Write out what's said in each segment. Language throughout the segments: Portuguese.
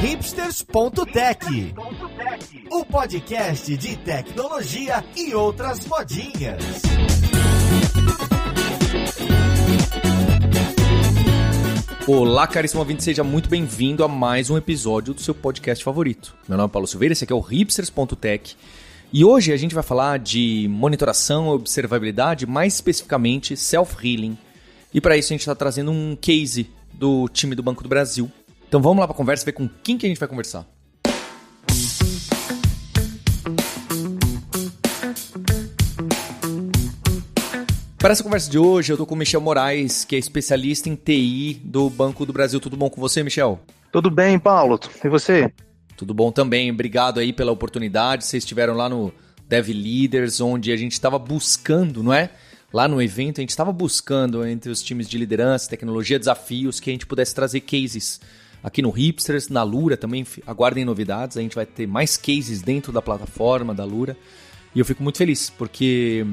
hipsters.tech, o podcast de tecnologia e outras modinhas. Olá, caríssimo ouvinte, seja muito bem-vindo a mais um episódio do seu podcast favorito. Meu nome é Paulo Silveira, esse aqui é o hipsters.tech. E hoje a gente vai falar de monitoração observabilidade, mais especificamente self-healing. E para isso a gente está trazendo um case do time do Banco do Brasil. Então vamos lá para a conversa, ver com quem que a gente vai conversar. Para essa conversa de hoje, eu estou com o Michel Moraes, que é especialista em TI do Banco do Brasil. Tudo bom com você, Michel? Tudo bem, Paulo. E você? Tudo bom também. Obrigado aí pela oportunidade. Vocês estiveram lá no Dev Leaders, onde a gente estava buscando, não é? Lá no evento, a gente estava buscando entre os times de liderança, tecnologia, desafios, que a gente pudesse trazer cases aqui no Hipsters, na Lura também. Aguardem novidades. A gente vai ter mais cases dentro da plataforma da Lura. E eu fico muito feliz, porque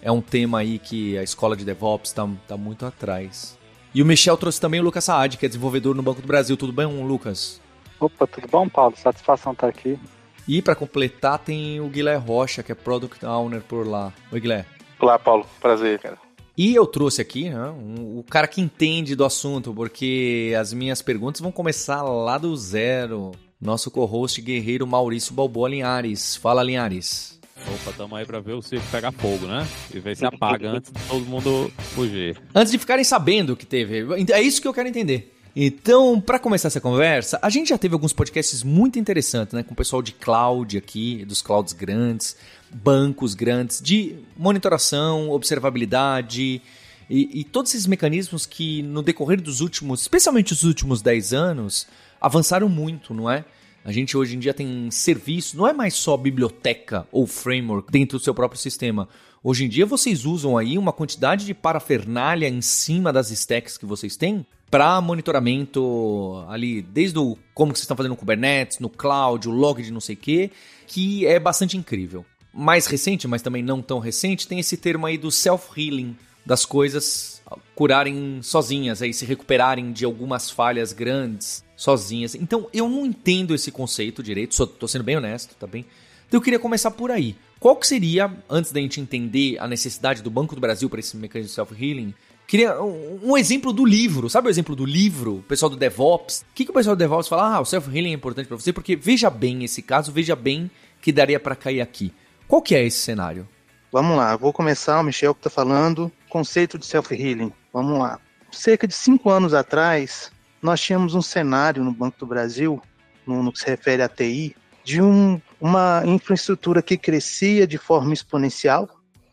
é um tema aí que a escola de DevOps está tá muito atrás. E o Michel trouxe também o Lucas Saad, que é desenvolvedor no Banco do Brasil. Tudo bem, Lucas? Opa, tudo bom, Paulo? Satisfação estar aqui. E para completar, tem o Guilherme Rocha, que é Product Owner por lá. Oi, Guilherme. Olá, Paulo. Prazer, cara. E eu trouxe aqui né, um, o cara que entende do assunto, porque as minhas perguntas vão começar lá do zero. Nosso co-host guerreiro Maurício Balboa Linhares. Fala, Linhares. Opa, tamo aí pra ver o circo pegar fogo, né? E ver se apaga antes de todo mundo fugir. Antes de ficarem sabendo que teve. É isso que eu quero entender. Então, para começar essa conversa, a gente já teve alguns podcasts muito interessantes, né? Com o pessoal de cloud aqui, dos clouds grandes, bancos grandes, de monitoração, observabilidade e, e todos esses mecanismos que no decorrer dos últimos, especialmente os últimos 10 anos, avançaram muito, não é? A gente hoje em dia tem serviço, não é mais só biblioteca ou framework dentro do seu próprio sistema. Hoje em dia vocês usam aí uma quantidade de parafernália em cima das stacks que vocês têm para monitoramento ali, desde o como vocês estão fazendo no Kubernetes, no cloud, o log de não sei o que, que é bastante incrível. Mais recente, mas também não tão recente, tem esse termo aí do self-healing, das coisas curarem sozinhas, aí se recuperarem de algumas falhas grandes sozinhas. Então eu não entendo esse conceito direito, só tô sendo bem honesto, tá bem? Então eu queria começar por aí. Qual que seria, antes da gente entender a necessidade do Banco do Brasil para esse mecanismo de self-healing, queria um, um, exemplo do livro. Sabe o exemplo do livro? O pessoal do DevOps. O que, que o pessoal do DevOps fala? Ah, o self-healing é importante para você, porque veja bem esse caso, veja bem que daria para cair aqui. Qual que é esse cenário? Vamos lá, vou começar, o Michel que está falando, conceito de self-healing. Vamos lá. Cerca de cinco anos atrás, nós tínhamos um cenário no Banco do Brasil, no, no que se refere à TI, de um, uma infraestrutura que crescia de forma exponencial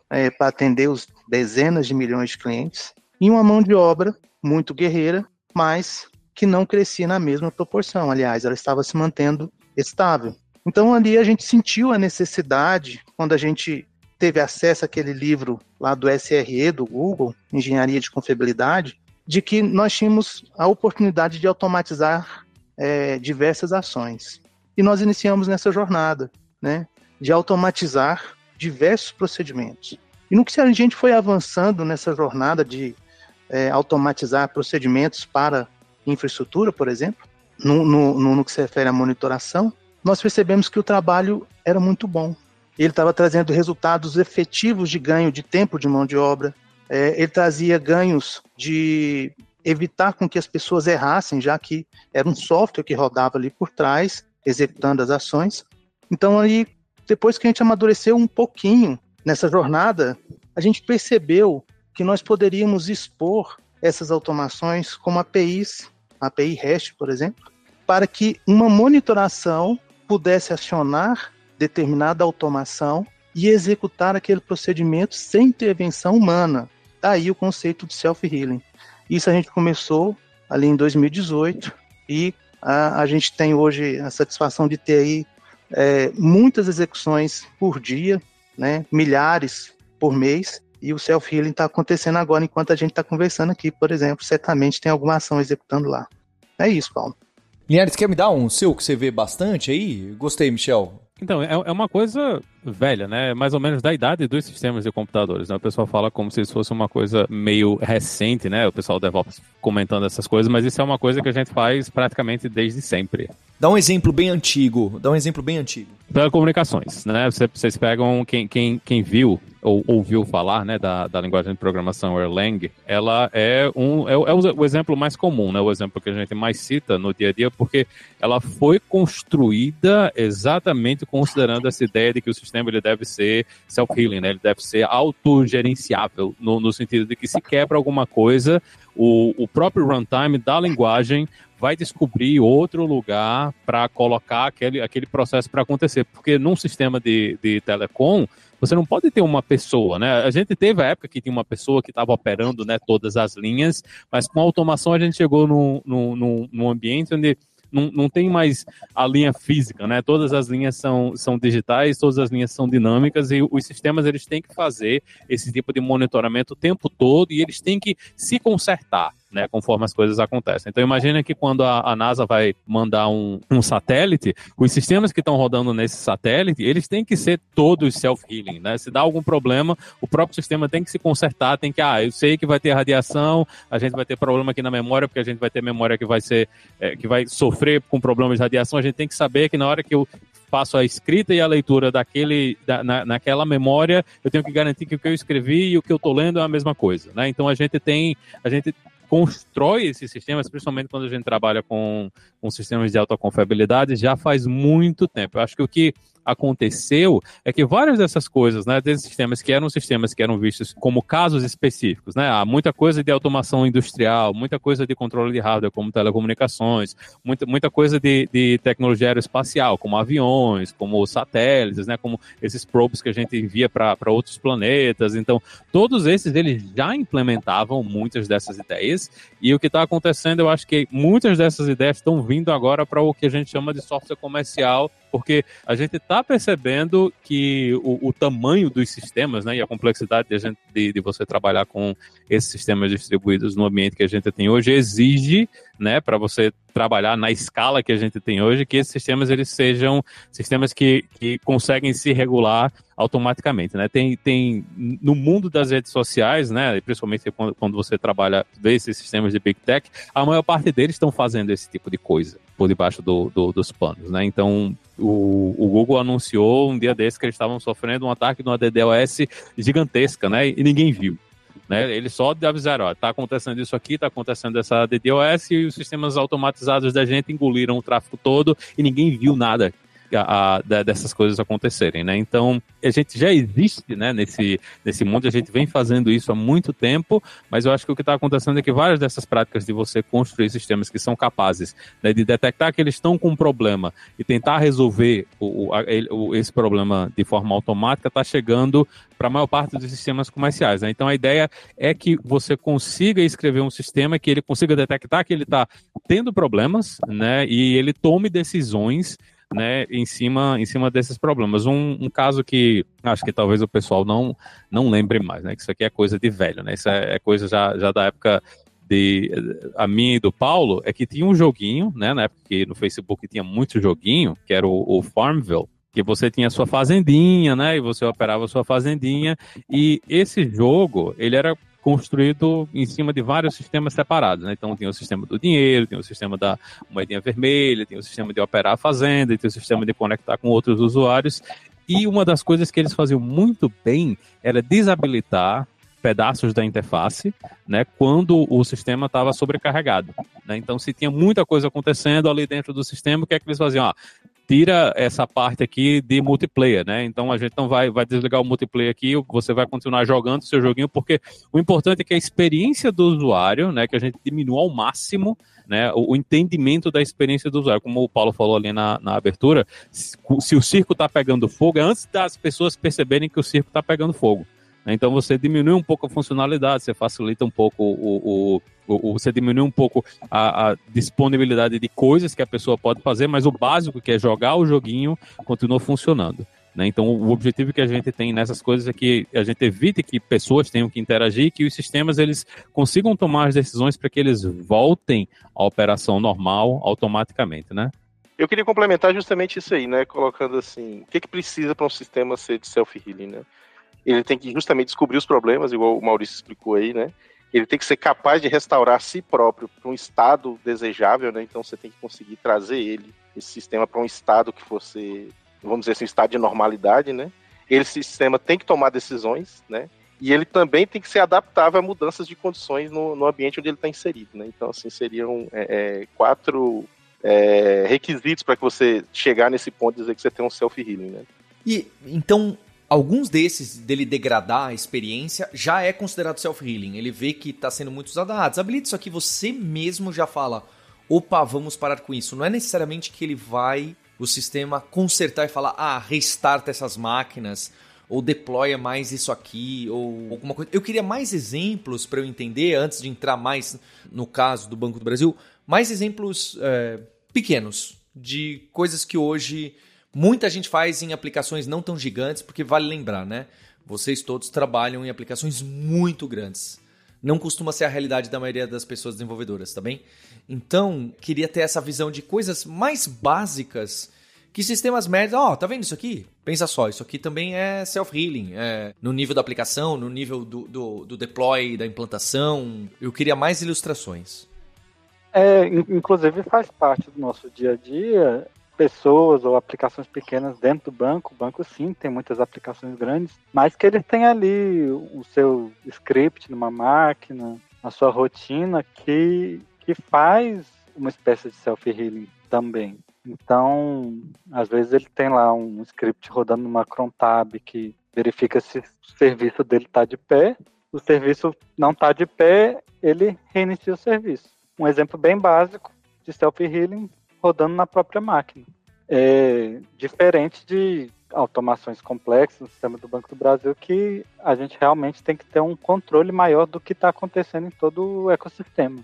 é, para atender os dezenas de milhões de clientes, e uma mão de obra muito guerreira, mas que não crescia na mesma proporção. Aliás, ela estava se mantendo estável. Então ali a gente sentiu a necessidade, quando a gente teve acesso àquele livro lá do SRE, do Google, Engenharia de Confiabilidade, de que nós tínhamos a oportunidade de automatizar é, diversas ações. E nós iniciamos nessa jornada, né, de automatizar diversos procedimentos. E no que a gente foi avançando nessa jornada de é, automatizar procedimentos para infraestrutura, por exemplo, no, no, no, que se refere à monitoração, nós percebemos que o trabalho era muito bom. Ele estava trazendo resultados efetivos de ganho de tempo de mão de obra, é, ele trazia ganhos de evitar com que as pessoas errassem, já que era um software que rodava ali por trás, executando as ações. Então, aí, depois que a gente amadureceu um pouquinho nessa jornada, a gente percebeu que nós poderíamos expor essas automações como APIs, API REST, por exemplo, para que uma monitoração pudesse acionar determinada automação e executar aquele procedimento sem intervenção humana. Daí o conceito de self-healing. Isso a gente começou ali em 2018 e a, a gente tem hoje a satisfação de ter aí é, muitas execuções por dia, né, milhares por mês, e o self-healing está acontecendo agora enquanto a gente está conversando aqui, por exemplo, certamente tem alguma ação executando lá. É isso, Paulo. Linhares, quer me dar um seu que você vê bastante aí? Gostei, Michel. Então, é, é uma coisa velha, né? Mais ou menos da idade dos sistemas de computadores. Né? O pessoal fala como se isso fosse uma coisa meio recente, né? O pessoal DevOps comentando essas coisas, mas isso é uma coisa que a gente faz praticamente desde sempre. Dá um exemplo bem antigo. Dá um exemplo bem antigo. Telecomunicações, né? Vocês pegam quem, quem, quem viu ou ouviu falar, né, da, da linguagem de programação Erlang, ela é um é, é o, o, exemplo mais comum, né? O exemplo que a gente mais cita no dia a dia, porque ela foi construída exatamente considerando essa ideia de que o sistema ele deve ser self-healing, né? Ele deve ser autogerenciável no, no sentido de que se quebra alguma coisa, o, o próprio runtime da linguagem vai descobrir outro lugar para colocar aquele, aquele processo para acontecer. Porque num sistema de, de telecom, você não pode ter uma pessoa, né? A gente teve a época que tinha uma pessoa que estava operando né, todas as linhas, mas com a automação a gente chegou num, num, num ambiente onde não, não tem mais a linha física, né? Todas as linhas são, são digitais, todas as linhas são dinâmicas e os sistemas eles têm que fazer esse tipo de monitoramento o tempo todo e eles têm que se consertar né, conforme as coisas acontecem. Então imagina que quando a, a NASA vai mandar um, um, satélite, os sistemas que estão rodando nesse satélite, eles têm que ser todos self-healing, né? Se dá algum problema, o próprio sistema tem que se consertar, tem que, ah, eu sei que vai ter radiação, a gente vai ter problema aqui na memória, porque a gente vai ter memória que vai ser, é, que vai sofrer com problemas de radiação, a gente tem que saber que na hora que eu faço a escrita e a leitura daquele, da, na, naquela memória, eu tenho que garantir que o que eu escrevi e o que eu estou lendo é a mesma coisa, né? Então a gente tem, a gente constrói esses sistemas, principalmente quando a gente trabalha com, com sistemas de alta confiabilidade, já faz muito tempo. Eu acho que o que aconteceu é que várias dessas coisas, né, desses sistemas que eram sistemas que eram vistos como casos específicos, né, há muita coisa de automação industrial, muita coisa de controle de hardware, como telecomunicações, muita, muita coisa de, de tecnologia aeroespacial, como aviões, como satélites, né, como esses probes que a gente envia para outros planetas. Então, todos esses eles já implementavam muitas dessas ideias e o que está acontecendo, eu acho que muitas dessas ideias estão vindo agora para o que a gente chama de software comercial porque a gente está percebendo que o, o, tamanho dos sistemas né, e a complexidade de, gente, de, de, você trabalhar com esses sistemas distribuídos no ambiente que a gente tem hoje exige, né, para você trabalhar na escala que a gente tem hoje, que esses sistemas eles sejam sistemas que, que conseguem se regular automaticamente, né? Tem, tem no mundo das redes sociais, né? Principalmente quando, quando você trabalha vê esses sistemas de big tech, a maior parte deles estão fazendo esse tipo de coisa por debaixo do, do, dos panos, né? Então o, o, Google anunciou um dia desse que eles estavam sofrendo um ataque de uma DDoS gigantesca, né? E ninguém viu. Né? Eles só avisaram, ó, tá acontecendo isso aqui, tá acontecendo essa DDoS e os sistemas automatizados da gente engoliram o tráfego todo e ninguém viu nada a, a, dessas coisas acontecerem, né? Então, a gente já existe, né, nesse, nesse mundo, a gente vem fazendo isso há muito tempo, mas eu acho que o que está acontecendo é que várias dessas práticas de você construir sistemas que são capazes né, de detectar que eles estão com um problema e tentar resolver o, o, esse problema de forma automática está chegando para a maior parte dos sistemas comerciais. Né? Então, a ideia é que você consiga escrever um sistema que ele consiga detectar que ele está tendo problemas, né, e ele tome decisões né, em cima, em cima desses problemas. Um, um, caso que acho que talvez o pessoal não, não lembre mais, né, que isso aqui é coisa de velho, né, isso é, é coisa já, já da época de a minha e do Paulo, é que tinha um joguinho, né, na época que no Facebook tinha muito joguinho, que era o, o Farmville, que você tinha sua fazendinha, né, e você operava sua fazendinha, e esse jogo, ele era construído em cima de vários sistemas separados. Né? Então, tem o sistema do dinheiro, tem o sistema da moedinha vermelha, tem o sistema de operar a fazenda, tem o sistema de conectar com outros usuários. E uma das coisas que eles faziam muito bem era desabilitar pedaços da interface, né, quando o sistema estava sobrecarregado. Né? Então, se tinha muita coisa acontecendo ali dentro do sistema, o que é que eles faziam? Ah, tira essa parte aqui de multiplayer, né? Então a gente não vai, vai desligar o multiplayer aqui, você vai continuar jogando o seu joguinho, porque o importante é que a experiência do usuário, né, que a gente diminua ao máximo, né, o, o entendimento da experiência do usuário. Como o Paulo falou ali na, na abertura, se, se o circo está pegando fogo, é antes das pessoas perceberem que o circo está pegando fogo. Né? Então você diminui um pouco a funcionalidade, você facilita um pouco o, o, você diminui um pouco a, a, disponibilidade de coisas que a pessoa pode fazer, mas o básico, que é jogar o joguinho, continua funcionando. Né? Então, o objetivo que a gente tem nessas coisas é que a gente evite que pessoas tenham que interagir, que os sistemas eles consigam tomar as decisões para que eles voltem à operação normal automaticamente, né? Eu queria complementar justamente isso aí, né? Colocando assim, o que, que precisa para um sistema ser de self-healing, né? Ele tem que justamente descobrir os problemas, igual o Maurício explicou aí, né? Ele tem que ser capaz de restaurar si próprio para um estado desejável, né? Então você tem que conseguir trazer ele, esse sistema, para um estado que fosse, vamos dizer assim, um estado de normalidade, né? Esse sistema tem que tomar decisões, né? E ele também tem que ser adaptável a mudanças de condições no, no ambiente onde ele está inserido, né? Então, assim, seriam é, é, quatro é, requisitos para que você chegar nesse ponto de dizer que você tem um self-healing, né? E então, alguns desses dele degradar a experiência já é considerado self-healing. Ele vê que está sendo muito usado. Ah, desabilita isso aqui, você mesmo já fala. Opa, vamos parar com isso. Não é necessariamente que ele vai, o sistema, consertar e falar, ah, restarta essas máquinas, ou deploya mais isso aqui, ou alguma coisa. Eu queria mais exemplos para eu entender, antes de entrar mais no caso do Banco do Brasil, mais exemplos é, pequenos de coisas que hoje muita gente faz em aplicações não tão gigantes, porque vale lembrar, né? Vocês todos trabalham em aplicações muito grandes. Não costuma ser a realidade da maioria das pessoas desenvolvedoras, tá bem? Então, queria ter essa visão de coisas mais básicas que sistemas médios. Ó, oh, tá vendo isso aqui? Pensa só, isso aqui também é self-healing. É, no nível da aplicação, no nível do, do, do deploy, da implantação. Eu queria mais ilustrações. É, inclusive faz parte do nosso dia a dia pessoas ou aplicações pequenas dentro do banco. O banco sim tem muitas aplicações grandes, mas que ele tem ali o seu script numa máquina, a sua rotina que, que faz uma espécie de self-healing também. Então, às vezes ele tem lá um script rodando numa cron tab que verifica se o serviço dele está de pé. O serviço não está de pé, ele reinicia o serviço um exemplo bem básico de self-healing rodando na própria máquina. É diferente de automações complexas no sistema do Banco do Brasil, que a gente realmente tem que ter um controle maior do que está acontecendo em todo o ecossistema.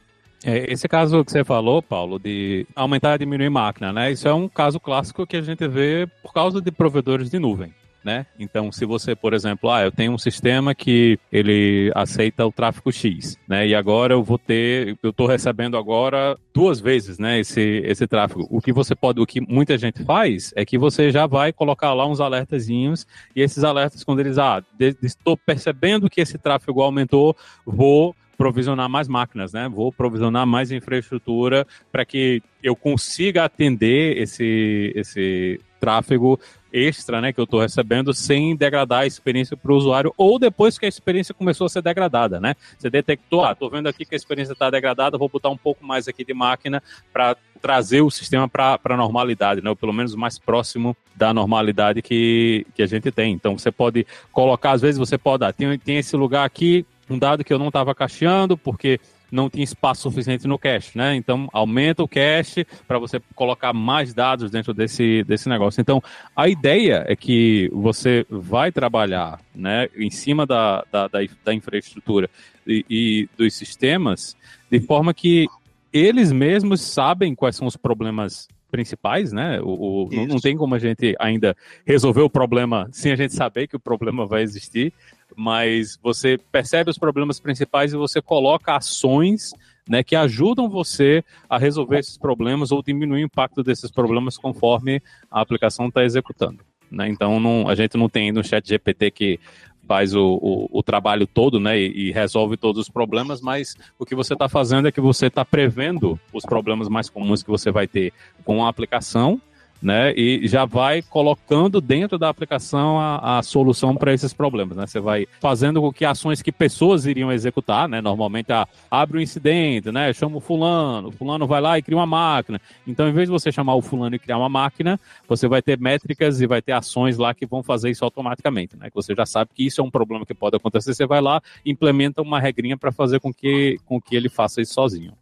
É, esse caso que você falou, Paulo, de aumentar e diminuir máquina, né? Isso é um caso clássico que a gente vê por causa de provedores de nuvem né? Então, se você, por exemplo, ah, eu tenho um sistema que ele aceita o tráfego X, né? E agora eu vou ter, eu estou recebendo agora duas vezes, né? Esse, esse tráfego. O que você pode, o que muita gente faz é que você já vai colocar lá uns alertazinhos e esses alertas quando eles, ah, estou percebendo que esse tráfego aumentou, vou provisionar mais máquinas, né? Vou provisionar mais infraestrutura para que eu consiga atender esse, esse tráfego extra né, que eu estou recebendo sem degradar a experiência para o usuário ou depois que a experiência começou a ser degradada, né? Você detectou, ah, estou vendo aqui que a experiência está degradada, vou botar um pouco mais aqui de máquina para trazer o sistema para a normalidade, né? Ou pelo menos mais próximo da normalidade que, que a gente tem. Então você pode colocar, às vezes você pode, ah, tem, tem esse lugar aqui, um dado que eu não estava cacheando, porque não tinha espaço suficiente no cache, né? Então aumenta o cache para você colocar mais dados dentro desse, desse negócio. Então a ideia é que você vai trabalhar, né, em cima da, da, da, da infraestrutura e, e dos sistemas de forma que eles mesmos sabem quais são os problemas principais, né? O, o não, não, tem como a gente ainda resolver o problema sem a gente saber que o problema vai existir mas você percebe os problemas principais e você coloca ações né, que ajudam você a resolver esses problemas ou diminuir o impacto desses problemas conforme a aplicação está executando. Né? Então, não, a gente não tem no chat GPT que faz o, o, o trabalho todo né, e, e, resolve todos os problemas, mas o que você está fazendo é que você está prevendo os problemas mais comuns que você vai ter com a aplicação né? E já vai colocando dentro da aplicação a, a solução para esses problemas, né? Você vai fazendo com que ações que pessoas iriam executar, né? Normalmente a, abre um incidente, né? Chama o fulano, o fulano vai lá e cria uma máquina. Então, em vez de você chamar o fulano e criar uma máquina, você vai ter métricas e vai ter ações lá que vão fazer isso automaticamente, né? Que você já sabe que isso é um problema que pode acontecer, você vai lá, implementa uma regrinha para fazer com que, com que ele faça isso sozinho.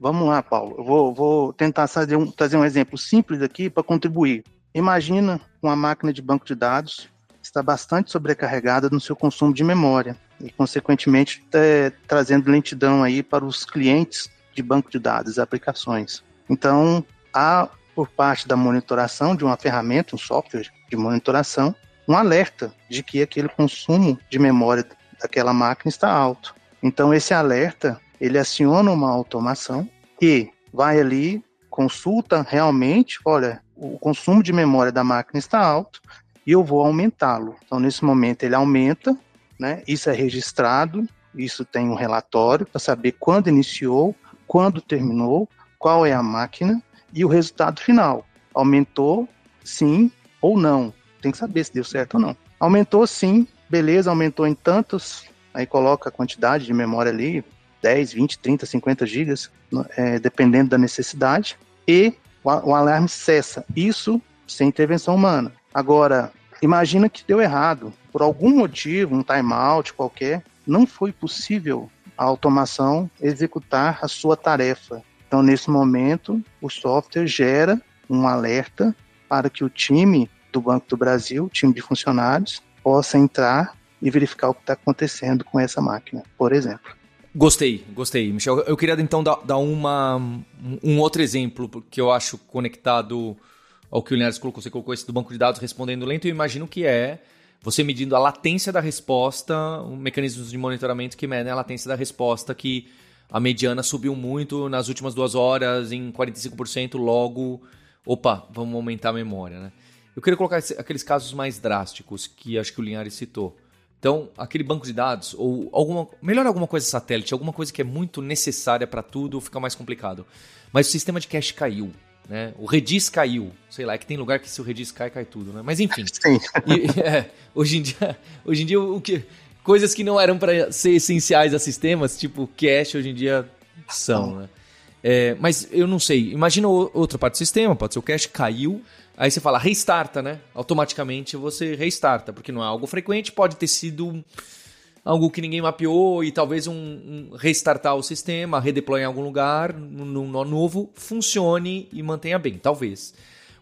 Vamos lá, Paulo. Eu vou, vou tentar trazer um, trazer um exemplo simples aqui para contribuir. Imagina uma máquina de banco de dados está bastante sobrecarregada no seu consumo de memória e, consequentemente, é, trazendo lentidão aí para os clientes de banco de dados, aplicações. Então, há por parte da monitoração de uma ferramenta, um software de monitoração, um alerta de que aquele consumo de memória daquela máquina está alto. Então, esse alerta ele aciona uma automação que vai ali consulta realmente, olha, o consumo de memória da máquina está alto e eu vou aumentá-lo. Então, nesse momento, ele aumenta, né? Isso é registrado, isso tem um relatório para saber quando iniciou, quando terminou, qual é a máquina e o resultado final. Aumentou, sim ou não. Tem que saber se deu certo ou não. Aumentou sim, beleza, aumentou em tantos, aí coloca a quantidade de memória ali, 10, 20, 30, 50 gigas, é, dependendo da necessidade, e o, o alarme cessa. Isso sem intervenção humana. Agora, imagina que deu errado, por algum motivo, um timeout qualquer, não foi possível a automação executar a sua tarefa. Então, nesse momento, o software gera um alerta para que o time do Banco do Brasil, time de funcionários, possa entrar e verificar o que está acontecendo com essa máquina, por exemplo. Gostei, gostei, Michel. Eu queria então dar, dar uma, um outro exemplo que eu acho conectado ao que o Linhares colocou. Você colocou esse do banco de dados respondendo lento. Eu imagino que é você medindo a latência da resposta, um mecanismos de monitoramento que medem a latência da resposta, que a mediana subiu muito nas últimas duas horas, em 45%, logo, opa, vamos aumentar a memória, né? Eu queria colocar aqueles casos mais drásticos que acho que o Linhares citou. Então, aquele banco de dados, ou alguma. Melhor alguma coisa satélite, alguma coisa que é muito necessária para tudo, fica mais complicado. Mas o sistema de cache caiu. Né? O Redis caiu. Sei lá, é que tem lugar que se o Redis cai, cai tudo, né? Mas enfim. E, é, hoje em dia, hoje em dia o que, coisas que não eram para ser essenciais a sistemas, tipo cache, hoje em dia são, né? É, mas eu não sei. Imagina outra parte do sistema, pode ser o cache caiu, Aí você fala, restarta, né? Automaticamente você restarta, porque não é algo frequente, pode ter sido algo que ninguém mapeou e talvez um, um restartar o sistema, redeployar em algum lugar, num nó novo, funcione e mantenha bem, talvez.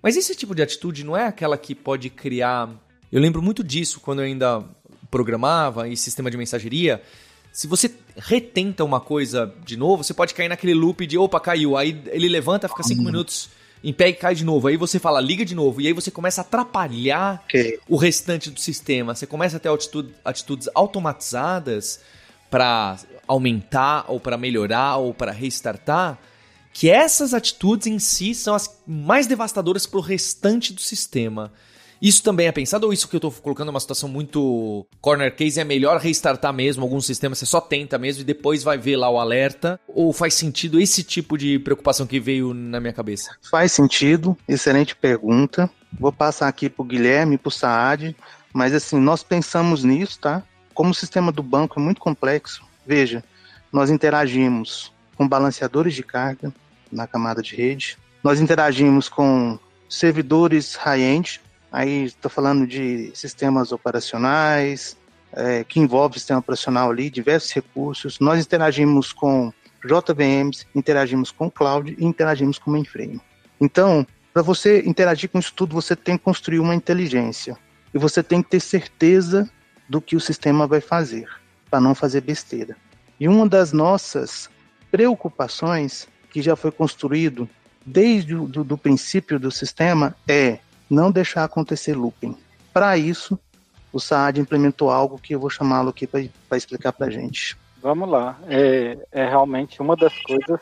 Mas esse tipo de atitude não é aquela que pode criar. Eu lembro muito disso quando eu ainda programava em sistema de mensageria. Se você retenta uma coisa de novo, você pode cair naquele loop de opa, caiu. Aí ele levanta, fica cinco minutos em pé e cai de novo. Aí você fala, liga de novo. E aí você começa a atrapalhar okay. o restante do sistema. Você começa a ter atitude, atitudes automatizadas para aumentar, ou para melhorar, ou para restartar. Que essas atitudes em si são as mais devastadoras para o restante do sistema. Isso também é pensado ou isso que eu estou colocando uma situação muito corner case é melhor restartar mesmo algum sistema, você só tenta mesmo e depois vai ver lá o alerta? Ou faz sentido esse tipo de preocupação que veio na minha cabeça? Faz sentido, excelente pergunta. Vou passar aqui para o Guilherme, para o Saad, mas assim, nós pensamos nisso, tá? Como o sistema do banco é muito complexo, veja, nós interagimos com balanceadores de carga na camada de rede, nós interagimos com servidores high-end, Aí estou falando de sistemas operacionais, é, que envolve sistema operacional ali, diversos recursos. Nós interagimos com JVMs, interagimos com cloud e interagimos com mainframe. Então, para você interagir com isso tudo, você tem que construir uma inteligência. E você tem que ter certeza do que o sistema vai fazer, para não fazer besteira. E uma das nossas preocupações, que já foi construído desde o do, do princípio do sistema, é não deixar acontecer looping. Para isso, o Saad implementou algo que eu vou chamá-lo aqui para explicar para a gente. Vamos lá. É, é realmente uma das coisas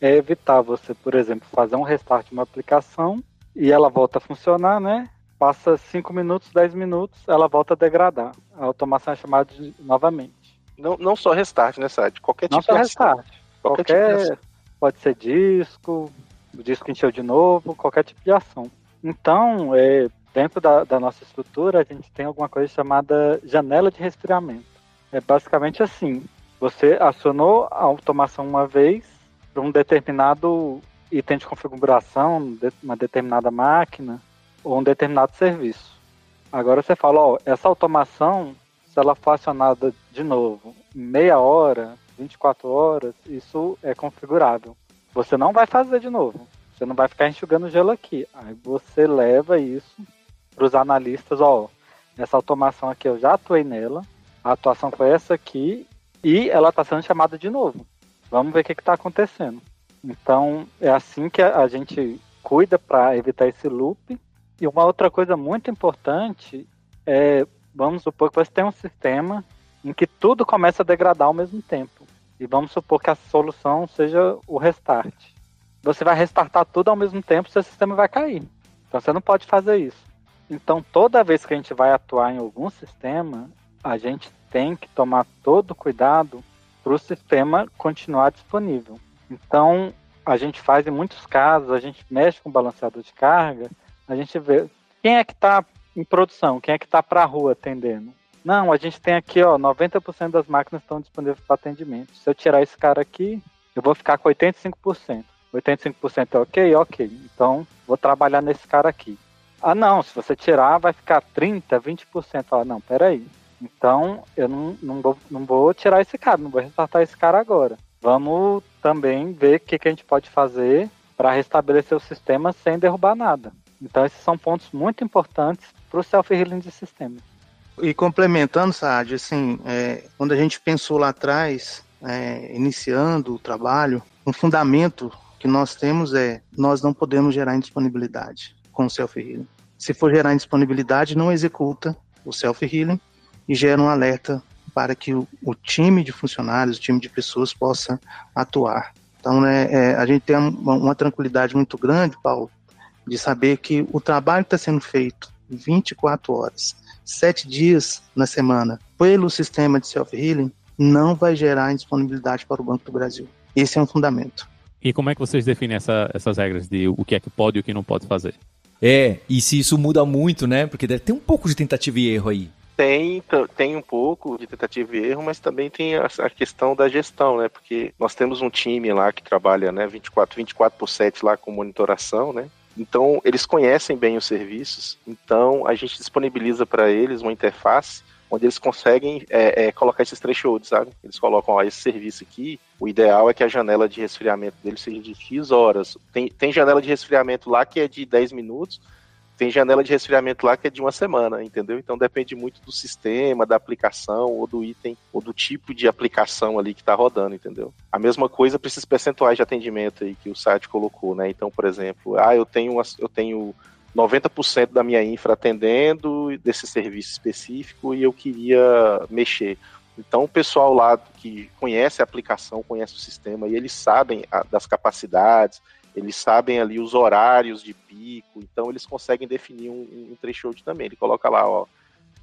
é evitar você, por exemplo, fazer um restart de uma aplicação e ela volta a funcionar, né? Passa 5 minutos, 10 minutos, ela volta a degradar. A automação é chamada de novamente. Não, não só restart, né, Saad? Qualquer tipo não só restart. Qualquer, qualquer tipo pode ser disco, o disco encheu de novo, qualquer tipo de ação. Então, é, dentro da, da, nossa estrutura, a gente tem alguma coisa chamada janela de resfriamento. É basicamente assim: você acionou a automação uma vez para um determinado item de configuração, uma determinada máquina ou um determinado serviço. Agora você fala: ó, essa automação, se ela for acionada de novo meia hora, 24 horas, isso é configurável. Você não vai fazer de novo. Você não vai ficar enxugando gelo aqui. Aí você leva isso para os analistas, ó, essa automação aqui eu já atuei nela, a atuação foi essa aqui e ela está sendo chamada de novo. Vamos ver o que está acontecendo. Então é assim que a, gente cuida para evitar esse loop. E uma outra coisa muito importante é, vamos supor que você tem um sistema em que tudo começa a degradar ao mesmo tempo. E vamos supor que a solução seja o restart. Você vai restartar tudo ao mesmo tempo, seu sistema vai cair. Então você não pode fazer isso. Então toda vez que a gente vai atuar em algum sistema, a gente tem que tomar todo cuidado para o sistema continuar disponível. Então a gente faz em muitos casos, a gente mexe com o balanceador de carga, a gente vê quem é que está em produção, quem é que está para a rua atendendo. Não, a gente tem aqui, ó, 90% das máquinas estão disponíveis para atendimento. Se eu tirar esse cara aqui, eu vou ficar com 85%. 85% é ok? Ok. Então, vou trabalhar nesse cara aqui. Ah, não, se você tirar, vai ficar 30%, 20%. Ah, não, peraí. Então, eu não, não, vou, não vou tirar esse cara, não vou restartar esse cara agora. Vamos também ver o que, que a gente pode fazer para restabelecer o sistema sem derrubar nada. Então, esses são pontos muito importantes para o self-healing de sistema. E complementando, Saad, assim, é, quando a gente pensou lá atrás, é, iniciando o trabalho, um fundamento que nós temos é nós não podemos gerar indisponibilidade com o self-healing. Se for gerar indisponibilidade, não executa o self-healing e gera um alerta para que o, o, time de funcionários, o time de pessoas possa atuar. Então, né, é, a gente tem uma, uma tranquilidade muito grande, Paulo, de saber que o trabalho está sendo feito 24 horas, sete dias na semana, pelo sistema de self-healing, não vai gerar indisponibilidade para o Banco do Brasil. Esse é um fundamento. E como é que vocês definem essa, essas regras de o que é que pode e o que não pode fazer? É, e se isso muda muito, né? Porque deve ter um pouco de tentativa e erro aí. Tem, tem um pouco de tentativa e erro, mas também tem a, a, questão da gestão, né? Porque nós temos um time lá que trabalha né, 24, 24 por 7 lá com monitoração, né? Então, eles conhecem bem os serviços, então a gente disponibiliza para eles uma interface onde eles conseguem é, é, colocar esses thresholds, sabe? Eles colocam, ó, esse serviço aqui, o ideal é que a janela de resfriamento dele seja de X horas. Tem, tem janela de resfriamento lá que é de 10 minutos, tem janela de resfriamento lá que é de uma semana, entendeu? Então depende muito do sistema, da aplicação, ou do item, ou do tipo de aplicação ali que está rodando, entendeu? A mesma coisa para esses percentuais de atendimento aí que o site colocou, né? Então, por exemplo, ah, eu tenho, eu tenho 90% da minha infra atendendo desse serviço específico e eu queria mexer. Então, o pessoal lá que conhece a aplicação, conhece o sistema, e eles sabem a, das capacidades, eles sabem ali os horários de pico, então eles conseguem definir um, um threshold também. Ele coloca lá, ó,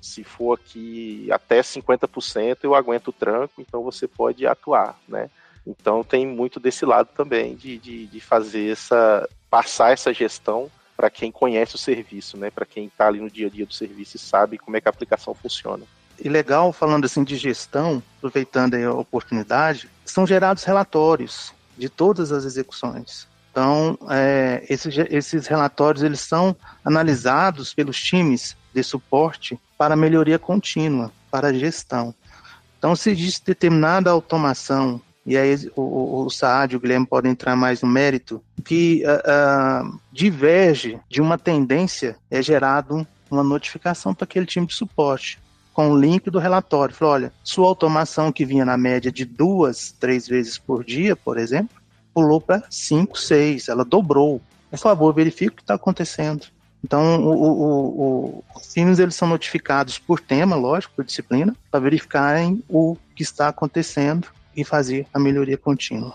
se for aqui até 50% eu aguento o tranco, então você pode atuar, né? Então tem muito desse lado também de, de, de fazer essa passar essa gestão para quem conhece o serviço, né? Para quem está ali no dia a dia do serviço e sabe como é que a aplicação funciona. E legal, falando assim de gestão, aproveitando a oportunidade, são gerados relatórios de todas as execuções. Então, é, esses, esses relatórios eles são analisados pelos times de suporte para melhoria contínua, para gestão. Então, se diz determinada automação, e aí o, o Saad e o Guilherme podem entrar mais no mérito, que uh, uh, diverge de uma tendência, é gerado uma notificação para aquele time de suporte com o link do relatório. Falou, olha, sua automação que vinha na média de duas, três vezes por dia, por exemplo, pulou para 5, 6, ela dobrou. Por favor, verifique o que está acontecendo. Então, o, o, o, os times eles são notificados por tema, lógico, por disciplina, para verificarem o que está acontecendo e fazer a melhoria contínua.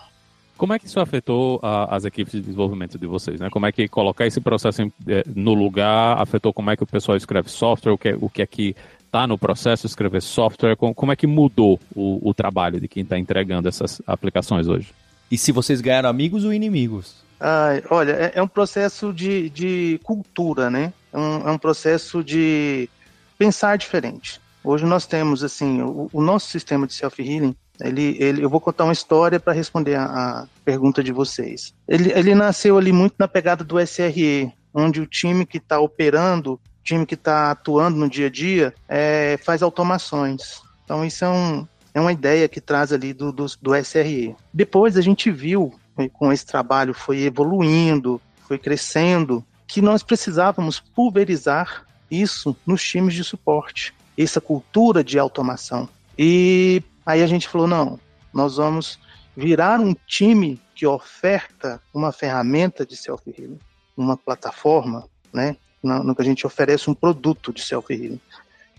Como é que isso afetou a, as equipes de desenvolvimento de vocês? Né? Como é que colocar esse processo em, é, no lugar afetou como é que o pessoal escreve software, o que, o que é que está no processo de escrever software, como, como é que mudou o, o trabalho de quem está entregando essas aplicações hoje? E se vocês ganharam amigos ou inimigos? Ah, olha, é, é, um processo de, de cultura, né? É um, é um, processo de pensar diferente. Hoje nós temos, assim, o, o nosso sistema de self-healing, ele, ele, eu vou contar uma história para responder a, a, pergunta de vocês. Ele, ele nasceu ali muito na pegada do SRE, onde o time que está operando, o time que está atuando no dia a dia, é, faz automações. Então isso é um, é uma ideia que traz ali do, do, do SRE. Depois a gente viu, com esse trabalho foi evoluindo, foi crescendo, que nós precisávamos pulverizar isso nos times de suporte, essa cultura de automação. E aí a gente falou: não, nós vamos virar um time que oferta uma ferramenta de self-healing, uma plataforma, né? No, que a gente oferece um produto de self-healing.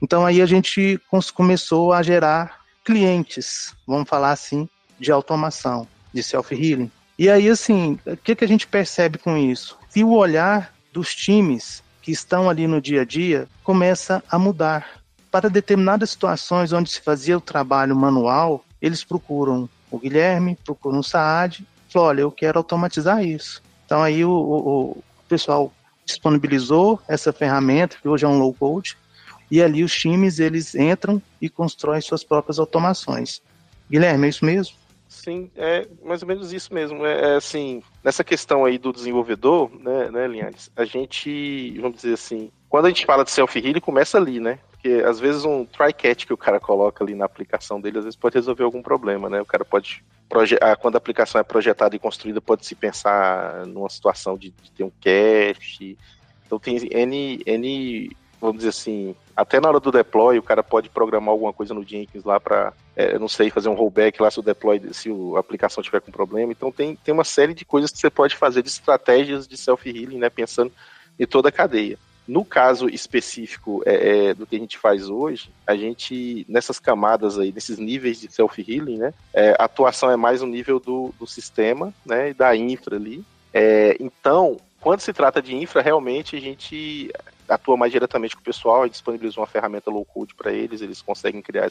Então aí a gente começou a gerar clientes, vamos falar assim, de automação, de self-healing. E aí, assim, o que, que a gente percebe com isso? Se o olhar dos times que estão ali no dia a dia começa a mudar. Para determinadas situações onde se fazia o trabalho manual, eles procuram o Guilherme, procuram o Saad, falam, olha, eu quero automatizar isso. Então aí o, o, o pessoal disponibilizou essa ferramenta, que hoje é um low code, e ali os times eles entram e constroem suas próprias automações. Guilherme, é isso mesmo? Sim, é mais ou menos isso mesmo. É, é assim, nessa questão aí do desenvolvedor, né, né, Linhares, a gente, vamos dizer assim, quando a gente fala de self-healing, começa ali, né? Porque às vezes um try-catch que o cara coloca ali na aplicação dele, às vezes pode resolver algum problema, né? O cara pode. Ah, quando a aplicação é projetada e construída, pode se pensar numa situação de, de ter um cache. Então tem N, N vamos dizer assim, até na hora do deploy, o cara pode programar alguma coisa no Jenkins lá para, é, não sei, fazer um rollback lá se o deploy, se a aplicação tiver com problema. Então tem, tem uma série de coisas que você pode fazer de estratégias de self-healing, né, pensando em toda a cadeia. No caso específico é, é, do que a gente faz hoje, a gente, nessas camadas aí, nesses níveis de self-healing, né, é, a atuação é mais no nível do, do sistema, né, e da infra ali. É, então, quando se trata de infra, realmente a gente atua mais diretamente com o pessoal e disponibiliza uma ferramenta low code para eles, eles conseguem criar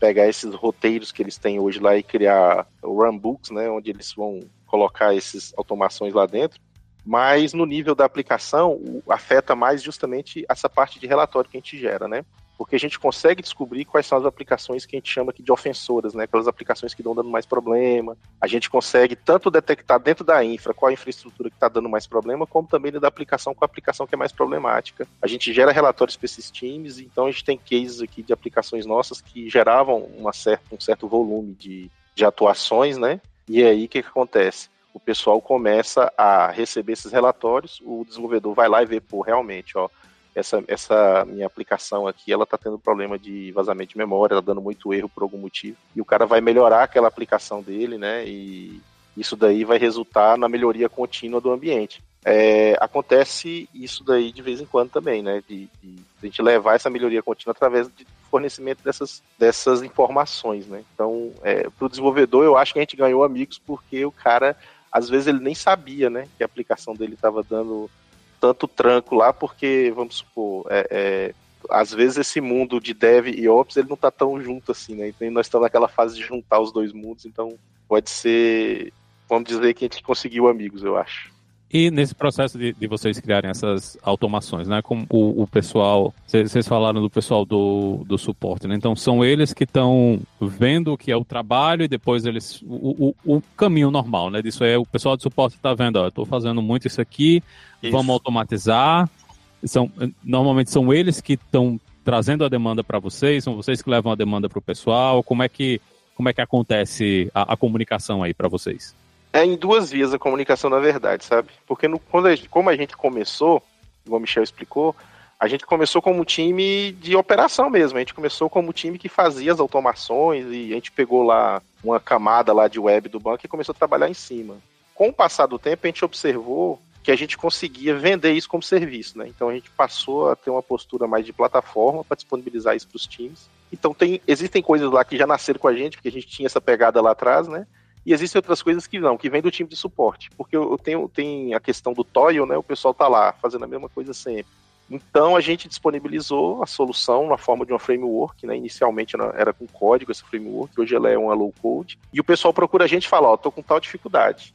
pegar esses roteiros que eles têm hoje lá e criar runbooks, né, onde eles vão colocar essas automações lá dentro. Mas no nível da aplicação, afeta mais justamente essa parte de relatório que a gente gera, né? porque a gente consegue descobrir quais são as aplicações que a gente chama aqui de ofensoras, né? Aquelas aplicações que estão dando mais problema. A gente consegue tanto detectar dentro da infra qual a infraestrutura que está dando mais problema, como também da aplicação com a aplicação que é mais problemática. A gente gera relatórios para esses times, então a gente tem cases aqui de aplicações nossas que geravam uma certa, um certo volume de, de atuações, né? E aí o que, que acontece? O pessoal começa a receber esses relatórios, o desenvolvedor vai lá e vê, pô, realmente, ó, essa, essa minha aplicação aqui, ela tá tendo problema de vazamento de memória, tá dando muito erro por algum motivo. E o cara vai melhorar aquela aplicação dele, né? E isso daí vai resultar na melhoria contínua do ambiente. É, acontece isso daí de vez em quando também, né? De, de, a gente levar essa melhoria contínua através de fornecimento dessas, dessas informações, né? Então, é, para o desenvolvedor, eu acho que a gente ganhou amigos porque o cara, às vezes, ele nem sabia, né? Que a aplicação dele estava dando tanto tranco lá, porque, vamos supor, é, é, às vezes esse mundo de dev e ops ele não tá tão junto assim, né? Então nós estamos naquela fase de juntar os dois mundos, então pode ser, vamos dizer que a gente conseguiu amigos, eu acho. E nesse processo de, de, vocês criarem essas automações, né? Como o, o pessoal, vocês falaram do pessoal do, do suporte, né? Então são eles que estão vendo o que é o trabalho e depois eles. O, o, o caminho normal, né? Disso é o pessoal do suporte está vendo, ó, eu estou fazendo muito isso aqui, isso. vamos automatizar. São, normalmente são eles que estão trazendo a demanda para vocês, são vocês que levam a demanda para o pessoal. Como é que, como é que acontece a, a comunicação aí para vocês? É em duas vias a comunicação, na verdade, sabe? Porque no, quando a como a gente começou, como o Michel explicou, a gente começou como time de operação mesmo. A gente começou como time que fazia as automações e a gente pegou lá uma camada lá de web do banco e começou a trabalhar em cima. Com o passar do tempo, a gente observou que a gente conseguia vender isso como serviço, né? Então a gente passou a ter uma postura mais de plataforma para disponibilizar isso para os times. Então tem, existem coisas lá que já nasceram com a gente, porque a gente tinha essa pegada lá atrás, né? E existem outras coisas que não, que vem do time de suporte. Porque eu tenho tem a questão do toil, né? O pessoal tá lá fazendo a mesma coisa sempre. Então a gente disponibilizou a solução na forma de uma framework, né? Inicialmente era com código essa framework, hoje ela é uma low code. E o pessoal procura a gente e fala, ó, tô com tal dificuldade.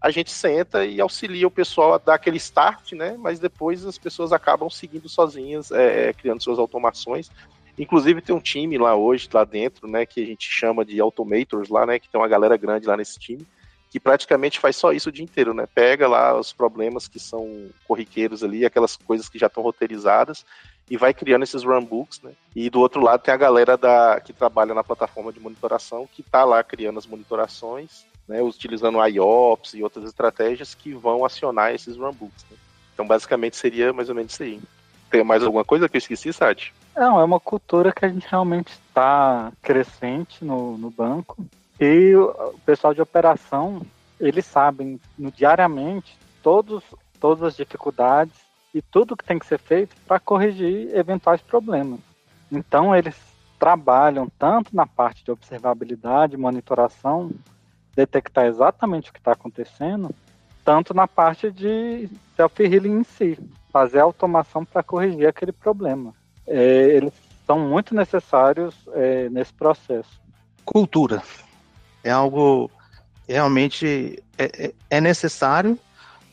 A gente senta e auxilia o pessoal a dar aquele start, né? Mas depois as pessoas acabam seguindo sozinhas, é, é criando suas automações. Inclusive tem um time lá hoje, lá dentro, né, que a gente chama de automators lá, né, que tem uma galera grande lá nesse time, que praticamente faz só isso o dia inteiro, né? Pega lá os problemas que são corriqueiros ali, aquelas coisas que já estão roteirizadas e vai criando esses runbooks, né? E do outro lado tem a galera da que trabalha na plataforma de monitoração que está lá criando as monitorações, né, utilizando IOPS e outras estratégias que vão acionar esses runbooks. Né? Então basicamente seria mais ou menos isso aí. Tem mais alguma coisa que eu esqueci, Sati? Não, é uma cultura que a gente realmente está crescente no, no banco. E o pessoal de operação, eles sabem no, diariamente todos, todas as dificuldades e tudo que tem que ser feito para corrigir eventuais problemas. Então, eles trabalham tanto na parte de observabilidade, monitoração, detectar exatamente o que está acontecendo, tanto na parte de self-healing em si, fazer a automação para corrigir aquele problema. É, eles são muito necessários é, nesse processo. Cultura é algo realmente é, é, é necessário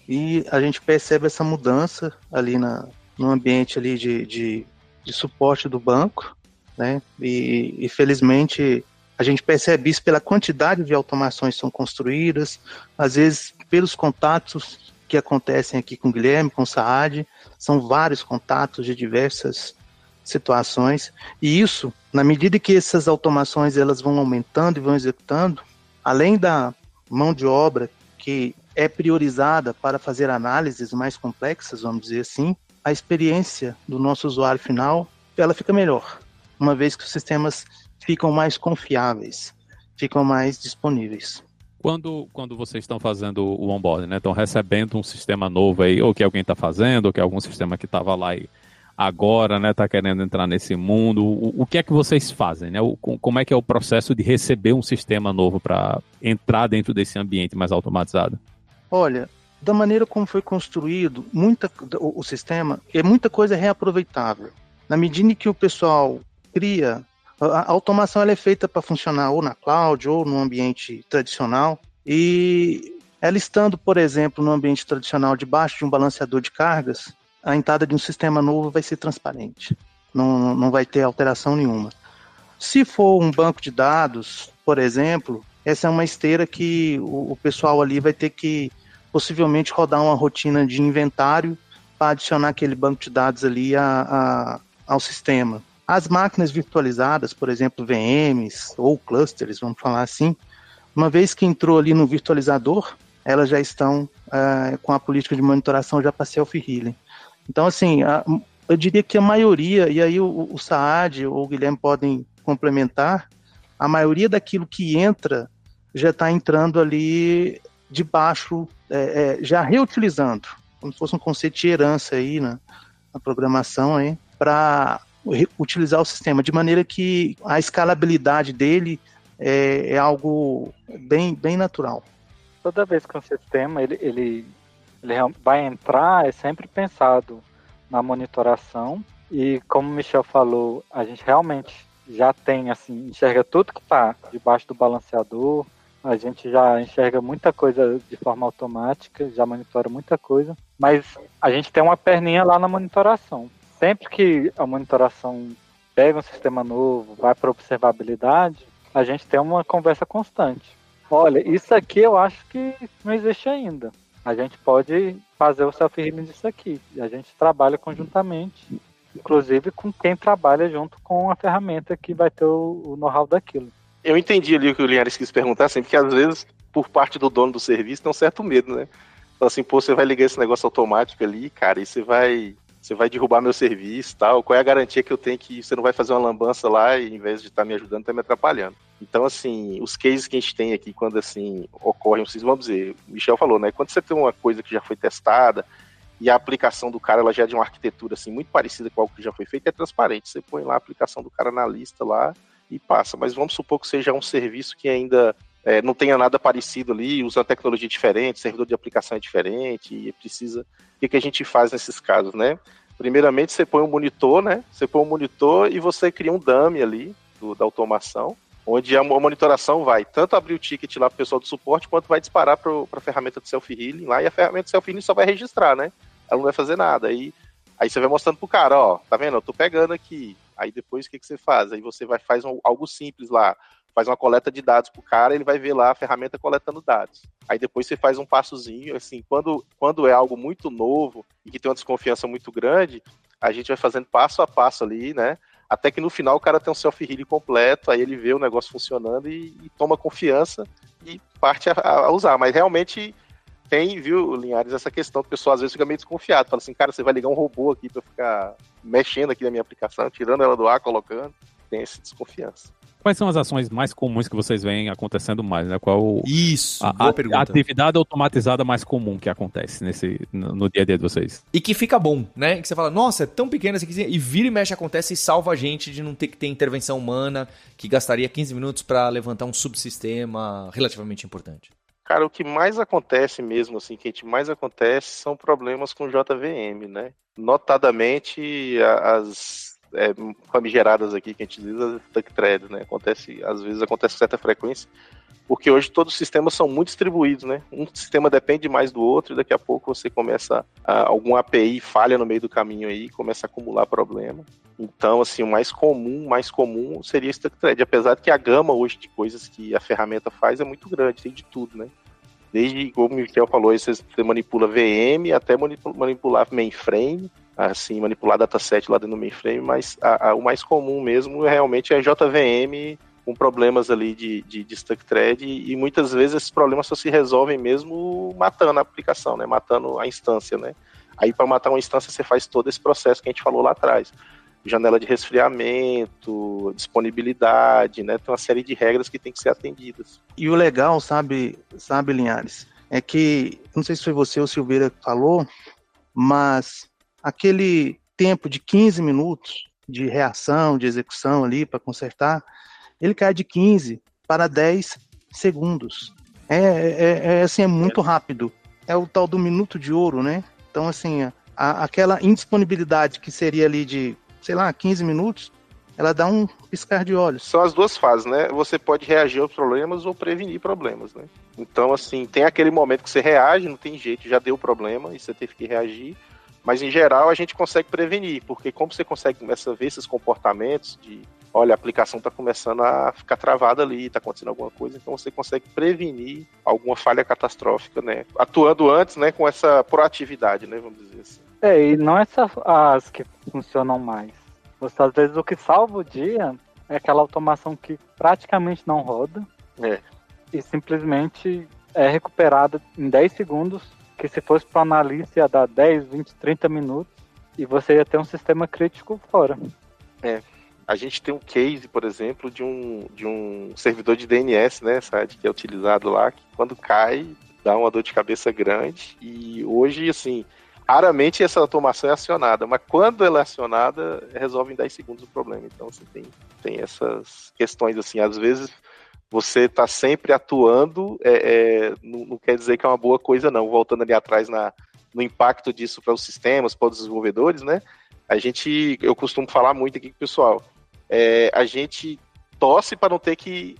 e a gente percebe essa mudança ali na, no ambiente ali de, de, de suporte do banco, né? E, e, felizmente a gente percebe isso pela quantidade de automações que são construídas, às vezes pelos contatos que acontecem aqui com o Guilherme, com o Saad, são vários contatos de diversas situações, e isso, na medida que essas automações elas vão aumentando e vão executando, além da mão de obra que é priorizada para fazer análises mais complexas, vamos dizer assim, a experiência do nosso usuário final ela fica melhor, uma vez que os sistemas ficam mais confiáveis, ficam mais disponíveis. Quando, quando vocês estão fazendo o onboarding, né? Estão recebendo um sistema novo aí, ou que alguém está fazendo, ou que algum sistema que estava lá e agora, né, está querendo entrar nesse mundo. O, o, que é que vocês fazem, né? O, como é que é o processo de receber um sistema novo para entrar dentro desse ambiente mais automatizado? Olha, da maneira como foi construído muita, o, o sistema, é muita coisa reaproveitável. Na medida em que o pessoal cria, a, a automação ela é feita para funcionar ou na cloud ou no ambiente tradicional. E ela estando, por exemplo, no ambiente tradicional debaixo de um balanceador de cargas, a entrada de um sistema novo vai ser transparente. Não, não vai ter alteração nenhuma. Se for um banco de dados, por exemplo, essa é uma esteira que o, o pessoal ali vai ter que possivelmente rodar uma rotina de inventário para adicionar aquele banco de dados ali a, a, ao sistema. As máquinas virtualizadas, por exemplo, VMs ou clusters, vamos falar assim, uma vez que entrou ali no virtualizador, elas já estão uh, com a política de monitoração já para self-healing. Então, assim, a, eu diria que a maioria, e aí o, o Saad ou o Guilherme podem complementar, a maioria daquilo que entra já está entrando ali de baixo, é, é, já reutilizando, como se fosse um conceito de herança aí na, na programação para utilizar o sistema, de maneira que a escalabilidade dele é, é, algo bem, bem natural. Toda vez que um sistema ele, ele, ele vai entrar, é sempre pensado na monitoração e como o Michel falou, a gente realmente já tem, assim, enxerga tudo que está debaixo do balanceador, a gente já enxerga muita coisa de forma automática, já monitora muita coisa, mas a gente tem uma perninha lá na monitoração. Sempre que a monitoração pega um sistema novo, vai para observabilidade, a gente tem uma conversa constante. Olha, isso aqui eu acho que não existe ainda. A gente pode fazer o self-healing disso aqui. A gente trabalha conjuntamente, inclusive com quem trabalha junto com a ferramenta que vai ter o, o know-how daquilo eu entendi ali o que o Linhares quis perguntar, assim, porque às vezes, por parte do dono do serviço, tem um certo medo, né? Então, assim, pô, você vai ligar esse negócio automático ali, cara, e você vai. Você vai derrubar meu serviço tal. Qual é a garantia que eu tenho que você não vai fazer uma lambança lá e, em vez de estar tá me ajudando, está me atrapalhando? Então, assim, os cases que a gente tem aqui, quando assim, ocorre um vamos dizer, o Michel falou, né? Quando você tem uma coisa que já foi testada, e a aplicação do cara ela já é de uma arquitetura assim muito parecida com algo que já foi feito, é transparente. Você põe lá a aplicação do cara na lista lá, e passa. Mas vamos supor que seja um serviço que ainda é, não tenha nada parecido ali, usa uma tecnologia diferente, servidor de aplicação é diferente, e precisa. O que, que a gente faz nesses casos, né? Primeiramente, você põe um monitor, né? Você põe um monitor e você cria um dummy ali do, da automação, onde a monitoração vai tanto abrir o ticket lá para o pessoal do suporte, quanto vai disparar para a ferramenta de self-healing lá, e a ferramenta de self-healing só vai registrar, né? Ela não vai fazer nada. Aí, aí você vai mostrando pro cara, ó, tá vendo? Eu tô pegando aqui, Aí depois o que, que você faz? Aí você vai faz um, algo simples lá, faz uma coleta de dados pro cara, ele vai ver lá a ferramenta coletando dados. Aí depois você faz um passozinho, assim, quando, quando é algo muito novo e que tem uma desconfiança muito grande, a gente vai fazendo passo a passo ali, né? Até que no final o cara tem um self-healing completo, aí ele vê o negócio funcionando e, e toma confiança e parte a, a, usar. Mas realmente tem, viu, Linhares, essa questão, o pessoal às vezes fica meio desconfiado, fala assim, cara, você vai ligar um robô aqui para ficar mexendo aqui na minha aplicação, tirando ela do ar, colocando, tem essa desconfiança. Quais são as ações mais comuns que vocês veem acontecendo mais, né? Qual Isso, a, boa a, pergunta. a atividade automatizada mais comum que acontece nesse, no, no dia a dia de vocês? E que fica bom, né? Que você fala, nossa, é tão pequeno esse aqui, e vira e mexe acontece e salva a gente de não ter que ter intervenção humana, que gastaria 15 minutos para levantar um subsistema relativamente importante. Cara, o que mais acontece mesmo, assim, que a gente mais acontece são problemas com JVM, né? Notadamente as é, famigeradas aqui que a gente diz, as duck threads, né? Acontece, às vezes acontece com certa frequência, porque hoje todos os sistemas são muito distribuídos, né? Um sistema depende mais do outro e daqui a pouco você começa, a, algum API falha no meio do caminho aí, começa a acumular problema. Então, assim, o mais comum, mais comum seria esse thread, apesar de que a gama hoje de coisas que a ferramenta faz é muito grande, tem de tudo, né? Desde, como o Michael falou, você manipula VM até manipu- manipular mainframe, assim, manipular dataset lá dentro do mainframe, mas a- a- o mais comum mesmo realmente é JVM com problemas ali de, de, de thread e, e muitas vezes esses problemas só se resolvem mesmo matando a aplicação, né? Matando a instância, né? Aí para matar uma instância você faz todo esse processo que a gente falou lá atrás. Janela de resfriamento, disponibilidade, né? Tem uma série de regras que tem que ser atendidas. E o legal, sabe, sabe, Linhares, é que, não sei se foi você ou Silveira que falou, mas aquele tempo de 15 minutos de reação, de execução ali para consertar, ele cai de 15 para 10 segundos. É, é, é, assim, é muito rápido. É o tal do minuto de ouro, né? Então, assim, a- aquela indisponibilidade que seria ali de, sei lá, 15 minutos, ela dá um piscar de olhos. São as duas fases, né? Você pode reagir aos problemas ou prevenir problemas, né? Então, assim, tem aquele momento que você reage, não tem jeito, já deu problema e você teve que reagir. Mas, em geral, a gente consegue prevenir, porque como você consegue começar a ver esses comportamentos de, olha, a aplicação está começando a ficar travada ali, está acontecendo alguma coisa, então você consegue prevenir alguma falha catastrófica, né? Atuando antes, né, com essa proatividade, né, vamos dizer assim. É, e não é só as que funcionam mais. Você, às vezes o que salva o dia é aquela automação que praticamente não roda É. e simplesmente é recuperada em 10 segundos, que se fosse para analista ia dar 10, 20, 30 minutos e você ia ter um sistema crítico fora. A gente tem um case, por exemplo, de um, de um servidor de DNS, né, SAD, que é utilizado lá, que quando cai, dá uma dor de cabeça grande. E hoje, assim, raramente essa automação é acionada, mas quando ela é acionada, resolve em 10 segundos o problema. Então, você tem, tem essas questões, assim, às vezes você está sempre atuando, é, é, não, não quer dizer que é uma boa coisa, não. Voltando ali atrás na, no impacto disso para os sistemas, para os desenvolvedores, né? A gente, eu costumo falar muito aqui com o pessoal, é, a gente torce para não ter que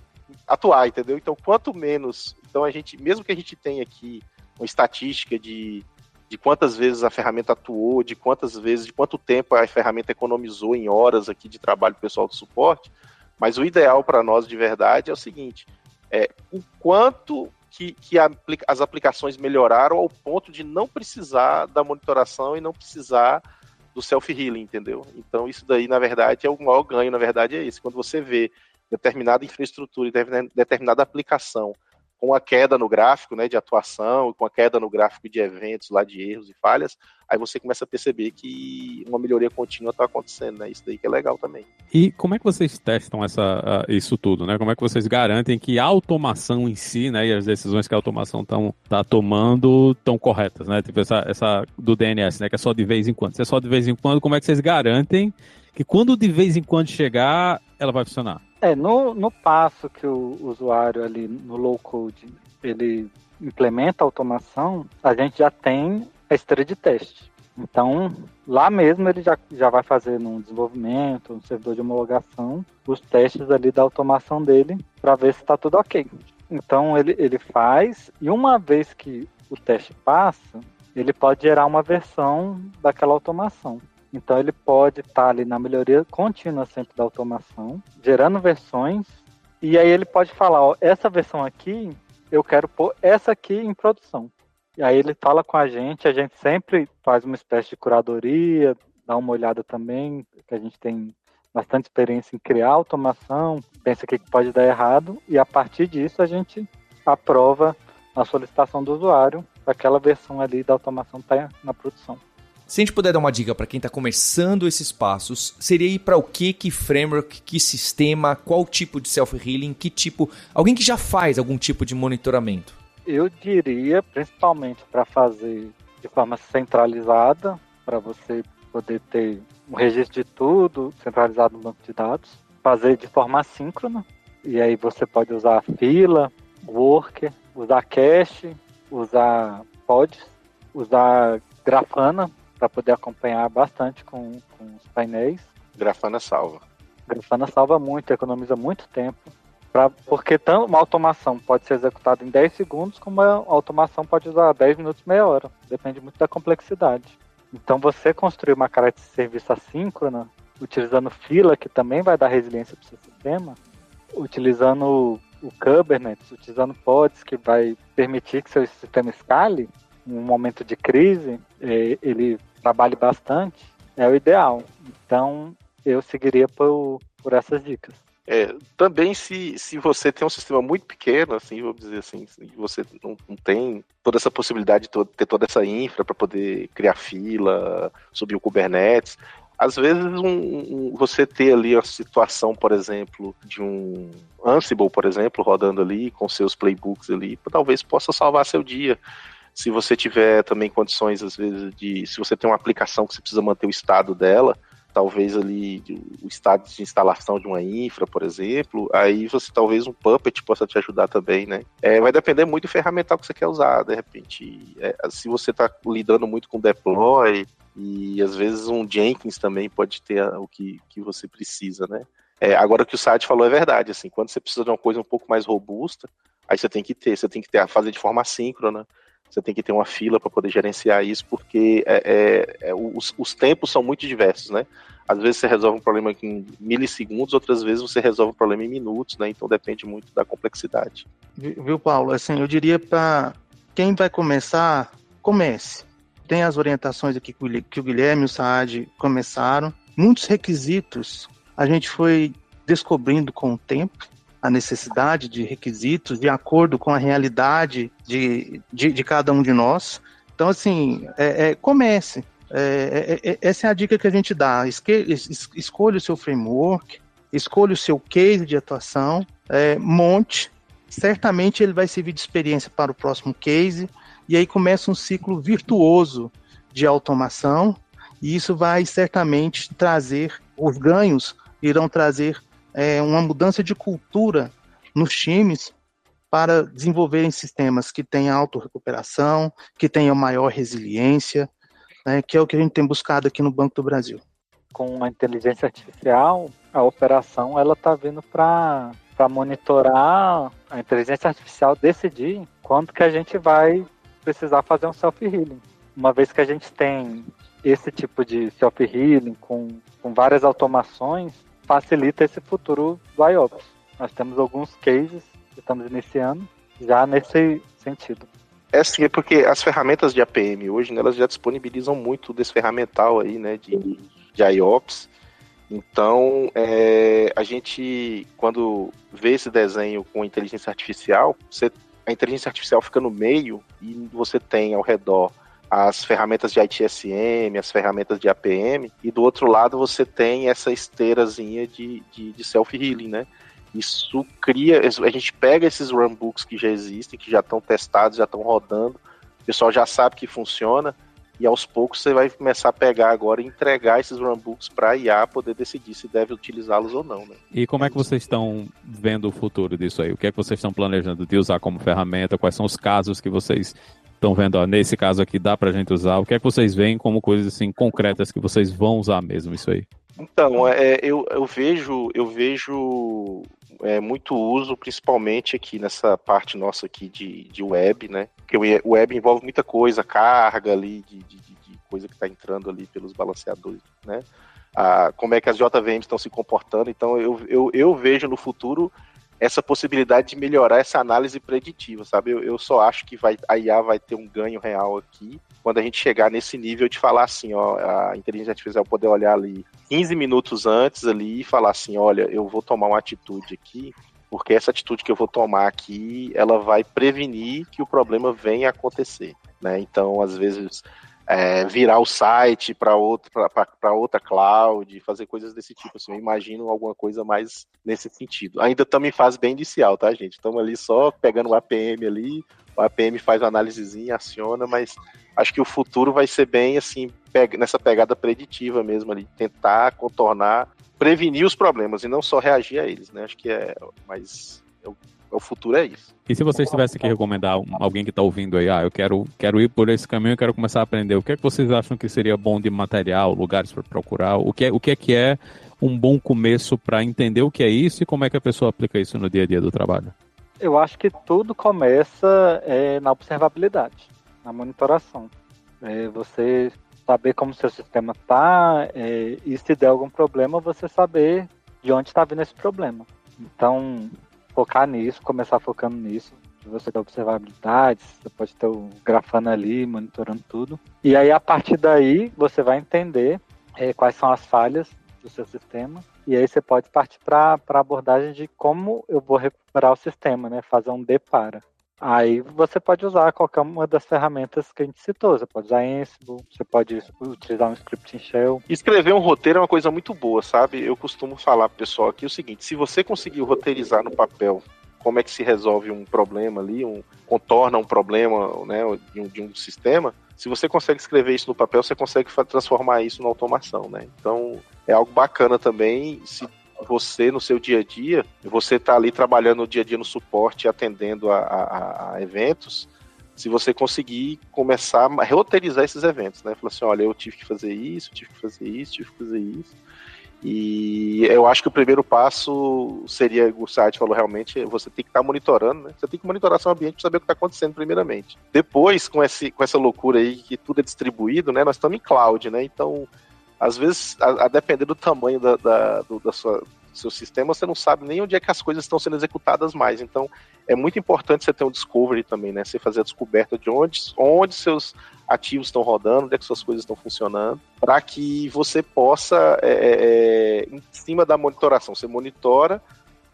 atuar, entendeu? Então, quanto menos, então a gente, mesmo que a gente tenha aqui uma estatística de, de quantas vezes a ferramenta atuou, de quantas vezes, de quanto tempo a ferramenta economizou em horas aqui de trabalho pessoal de suporte, mas o ideal para nós de verdade é o seguinte: é o quanto que, que a, as aplicações melhoraram ao ponto de não precisar da monitoração e não precisar do self-healing, entendeu? Então, isso daí, na verdade, é o maior ganho, na verdade, é isso. Quando você vê determinada infraestrutura e determinada aplicação com a queda no gráfico né, de atuação, com a queda no gráfico de eventos lá de erros e falhas, aí você começa a perceber que uma melhoria contínua está acontecendo, né? Isso daí que é legal também. E como é que vocês testam essa, isso tudo, né? Como é que vocês garantem que a automação em si, né, e as decisões que a automação está tomando estão corretas, né? Tipo essa, essa do DNS, né, que é só de vez em quando. Se é só de vez em quando, como é que vocês garantem que quando de vez em quando chegar, ela vai funcionar? É, no, no passo que o usuário ali no low code ele implementa a automação, a gente já tem a esteira de teste. Então, lá mesmo ele já, já vai fazer no desenvolvimento, no servidor de homologação, os testes ali da automação dele para ver se está tudo ok. Então ele, ele faz, e uma vez que o teste passa, ele pode gerar uma versão daquela automação. Então ele pode estar tá ali na melhoria contínua sempre da automação, gerando versões, e aí ele pode falar, ó, essa versão aqui, eu quero pôr essa aqui em produção. E aí ele fala com a gente, a gente sempre faz uma espécie de curadoria, dá uma olhada também, que a gente tem bastante experiência em criar automação, pensa que pode dar errado, e a partir disso a gente aprova a solicitação do usuário para aquela versão ali da automação estar na produção. Se a gente puder dar uma dica para quem está começando esses passos, seria ir para o que, que framework, que sistema, qual tipo de self-healing, que tipo. Alguém que já faz algum tipo de monitoramento? Eu diria, principalmente para fazer de forma centralizada, para você poder ter um registro de tudo centralizado no banco de dados, fazer de forma assíncrona, e aí você pode usar fila, worker, usar cache, usar pods, usar Grafana para poder acompanhar bastante com, com os painéis. Grafana salva. Grafana salva muito, economiza muito tempo. Pra, porque tanto uma automação pode ser executada em 10 segundos, como uma automação pode usar 10 minutos, meia hora. Depende muito da complexidade. Então, você construir uma característica de serviço assíncrona, utilizando fila, que também vai dar resiliência para o seu sistema, utilizando o Kubernetes, utilizando pods, que vai permitir que seu sistema escale, um momento de crise, é, ele trabalhe bastante, é o ideal. Então, eu seguiria por, por essas dicas. É, também se, se você tem um sistema muito pequeno, assim, vamos dizer assim, você não, não tem toda essa possibilidade de ter toda essa infra para poder criar fila, subir o Kubernetes, às vezes um, um, você ter ali a situação, por exemplo, de um Ansible, por exemplo, rodando ali com seus playbooks ali, talvez possa salvar seu dia. Se você tiver também condições, às vezes, de. Se você tem uma aplicação que você precisa manter o estado dela, talvez ali o estado de instalação de uma infra, por exemplo, aí você talvez um Puppet possa te ajudar também, né? É, vai depender muito do ferramental que você quer usar, de repente. É, se você está lidando muito com deploy, e às vezes um Jenkins também pode ter o que, que você precisa, né? É, agora o que o site falou é verdade, assim, quando você precisa de uma coisa um pouco mais robusta, aí você tem que ter, você tem que ter, fazer de forma síncrona, você tem que ter uma fila para poder gerenciar isso, porque é, é, é, os, os, tempos são muito diversos, né? Às vezes você resolve um problema em milissegundos, outras vezes você resolve um problema em minutos, né? Então depende muito da complexidade. Viu, Paulo? Assim, eu diria para quem vai começar, comece. Tem as orientações aqui que o Guilherme e o Saad começaram. Muitos requisitos a gente foi descobrindo com o tempo a necessidade de requisitos de acordo com a realidade de, de, de cada um de nós. Então, assim, é, é, comece. É, é, é essa é a dica que a gente dá. Esque, es, escolha o seu framework, escolha o seu case de atuação, é, monte. Certamente ele vai servir de experiência para o próximo case. E aí começa um ciclo virtuoso de automação. E isso vai certamente trazer, os ganhos irão trazer é, uma mudança de cultura nos times para desenvolverem sistemas que tenham autorrecuperação, que tenham maior resiliência, né, que é o que a gente tem buscado aqui no Banco do Brasil. Com a inteligência artificial, a operação ela está vindo para para monitorar a inteligência artificial decidir quando que a gente vai precisar fazer um self-healing. Uma vez que a gente tem esse tipo de self-healing com, com várias automações, facilita esse futuro IOPS. Nós temos alguns cases que estamos iniciando já nesse sentido. É sim, é porque as ferramentas de APM hoje, né, elas já disponibilizam muito desse ferramental aí, né, de, de IOPS. Então, é, a gente, quando vê esse desenho com inteligência artificial, você, a inteligência artificial fica no meio e você tem ao redor as ferramentas de ITSM, as ferramentas de APM, e do outro lado você tem essa esteirazinha de, de, de self-healing, né? Isso cria, a gente pega esses runbooks que já existem, que já estão testados, já estão rodando, o pessoal já sabe que funciona, e aos poucos você vai começar a pegar agora e entregar esses runbooks para a IA poder decidir se deve utilizá-los ou não. Né? E como é que vocês estão vendo o futuro disso aí? O que é que vocês estão planejando de usar como ferramenta? Quais são os casos que vocês estão vendo, ó, nesse caso aqui dá pra gente usar? O que é que vocês veem como coisas assim concretas que vocês vão usar mesmo isso aí? Então, é, eu, eu vejo, eu vejo é, muito uso, principalmente aqui nessa parte nossa aqui de, de web, né? Porque o web envolve muita coisa, carga ali de, de, de coisa que está entrando ali pelos balanceadores, né? Ah, como é que as JVMs estão se comportando. Então, eu, eu, eu vejo no futuro essa possibilidade de melhorar essa análise preditiva, sabe? Eu, eu só acho que vai, a IA vai ter um ganho real aqui quando a gente chegar nesse nível de falar assim, ó, a inteligência artificial poder olhar ali 15 minutos antes ali e falar assim, olha, eu vou tomar uma atitude aqui, porque essa atitude que eu vou tomar aqui, ela vai prevenir que o problema venha acontecer, né? Então, às vezes, é, virar o site para outra, outra cloud, fazer coisas desse tipo. Assim, eu imagino alguma coisa mais nesse sentido. Ainda estamos em fase bem inicial, tá, gente? Estamos ali só pegando o APM ali, o APM faz uma análisezinha, aciona, mas acho que o futuro vai ser bem assim, nessa pegada preditiva mesmo ali, tentar contornar, prevenir os problemas e não só reagir a eles, né? Acho que é mais o futuro é isso. E se vocês tivessem que recomendar alguém que está ouvindo aí, ah, eu quero, quero ir por esse caminho, eu quero começar a aprender, o que é que vocês acham que seria bom de material, lugares para procurar? O que é, o que é que é um bom começo para entender o que é isso e como é que a pessoa aplica isso no dia a dia do trabalho? Eu acho que tudo começa é, na observabilidade, na monitoração. É, você saber como seu sistema está é, e se der algum problema, você saber de onde está vindo esse problema. Então, focar nisso, começar focando nisso. Você tem observabilidade, você pode ter o grafando ali, monitorando tudo. E aí, a partir daí, você vai entender é, quais são as falhas do seu sistema. E aí você pode partir para a abordagem de como eu vou recuperar o sistema, né? Fazer um depara. Aí você pode usar qualquer uma das ferramentas que a gente citou. Você pode usar Ansible, você pode utilizar um script em shell. Escrever um roteiro é uma coisa muito boa, sabe? Eu costumo falar pro pessoal aqui o seguinte: se você conseguir roteirizar no papel como é que se resolve um problema ali, um, contorna um problema né, de, um, de um sistema, se você consegue escrever isso no papel, você consegue transformar isso na automação, né? Então é algo bacana também. Se você no seu dia a dia, você está ali trabalhando no dia a dia no suporte, atendendo a, a, a, eventos, se você conseguir começar a roteirizar esses eventos, né? Falar assim, olha, eu tive que fazer isso, tive que fazer isso, tive que fazer isso. E eu acho que o primeiro passo seria, o site falou realmente, você tem que estar tá monitorando, né? Você tem que monitorar seu ambiente para saber o que está acontecendo primeiramente. Depois, com, esse, com essa loucura aí que tudo é distribuído, né? Nós estamos em cloud, né? Então, às vezes, a, a depender do tamanho da, da, do, da sua, seu sistema, você não sabe nem onde é que as coisas estão sendo executadas mais. Então, é muito importante você ter um discovery também, né? Você fazer a descoberta de onde, onde seus ativos estão rodando, onde é que suas coisas estão funcionando, para que você possa, é, é, é, em cima da monitoração, você monitora,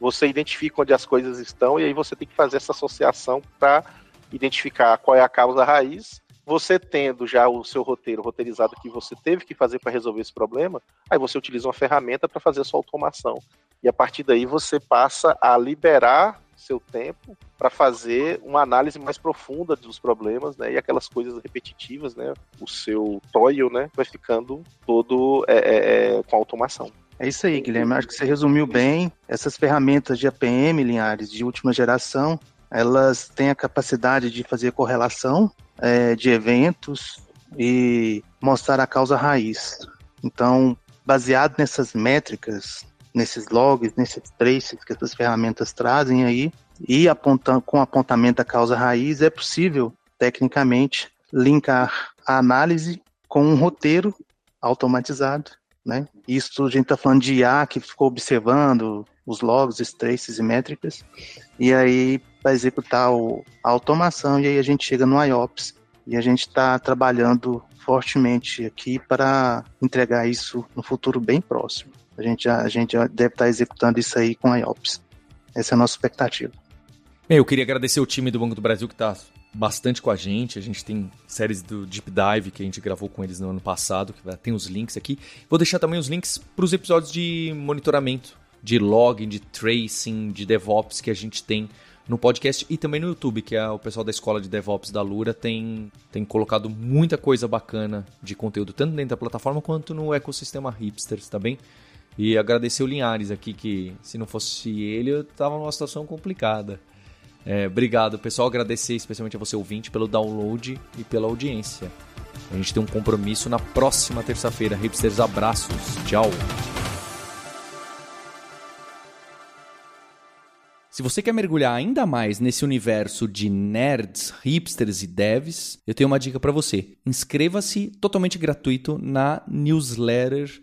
você identifica onde as coisas estão e aí você tem que fazer essa associação para identificar qual é a causa raiz você tendo já o seu roteiro roteirizado que você teve que fazer para resolver esse problema, aí você utiliza uma ferramenta para fazer a sua automação. E a partir daí você passa a liberar seu tempo para fazer uma análise mais profunda dos problemas, né? E aquelas coisas repetitivas, né? O seu toil, né? Vai ficando todo é, é, é, com automação. É isso aí, Guilherme. Acho que você resumiu bem. Essas ferramentas de APM, Linhares, de última geração, elas têm a capacidade de fazer correlação é, de eventos e mostrar a causa raiz. Então, baseado nessas métricas, nesses logs, nesses traces que essas ferramentas trazem aí, e apontando, com apontamento da causa raiz, é possível, tecnicamente, linkar a análise com um roteiro automatizado. Né? Isso a gente está falando de IA que ficou observando os logs, os traces e métricas, e aí para executar o, a automação, e aí a gente chega no IOPS, e a gente está trabalhando fortemente aqui para entregar isso no futuro bem próximo. A gente já, a gente deve estar tá executando isso aí com a IOPS. Essa é a nossa expectativa. Bem, eu queria agradecer o time do Banco do Brasil que está bastante com a gente. A gente tem séries do Deep Dive que a gente gravou com eles no ano passado, que tem os links aqui. Vou deixar também os links para os episódios de monitoramento, de login, de tracing, de DevOps que a gente tem no podcast e também no YouTube, que é o pessoal da escola de DevOps da Lura tem, tem colocado muita coisa bacana de conteúdo, tanto dentro da plataforma quanto no ecossistema hipsters, tá bem? E agradecer o Linhares aqui, que se não fosse ele, eu tava numa situação complicada. É, obrigado, pessoal. Agradecer especialmente a você, ouvinte, pelo download e pela audiência. A gente tem um compromisso na próxima terça-feira. Hipsters, abraços. Tchau. Se você quer mergulhar ainda mais nesse universo de nerds, hipsters e devs, eu tenho uma dica para você. Inscreva-se totalmente gratuito na newsletter